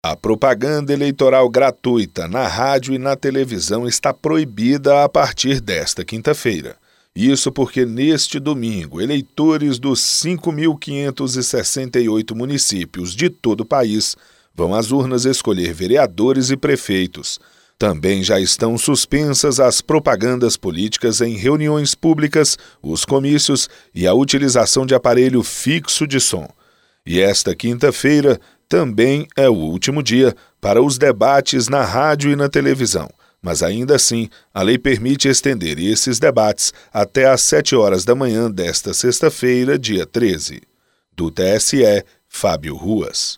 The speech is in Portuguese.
A propaganda eleitoral gratuita na rádio e na televisão está proibida a partir desta quinta-feira. Isso porque neste domingo, eleitores dos 5.568 municípios de todo o país vão às urnas escolher vereadores e prefeitos. Também já estão suspensas as propagandas políticas em reuniões públicas, os comícios e a utilização de aparelho fixo de som. E esta quinta-feira também é o último dia para os debates na rádio e na televisão, mas ainda assim a lei permite estender esses debates até às 7 horas da manhã desta sexta-feira, dia 13. Do TSE, Fábio Ruas.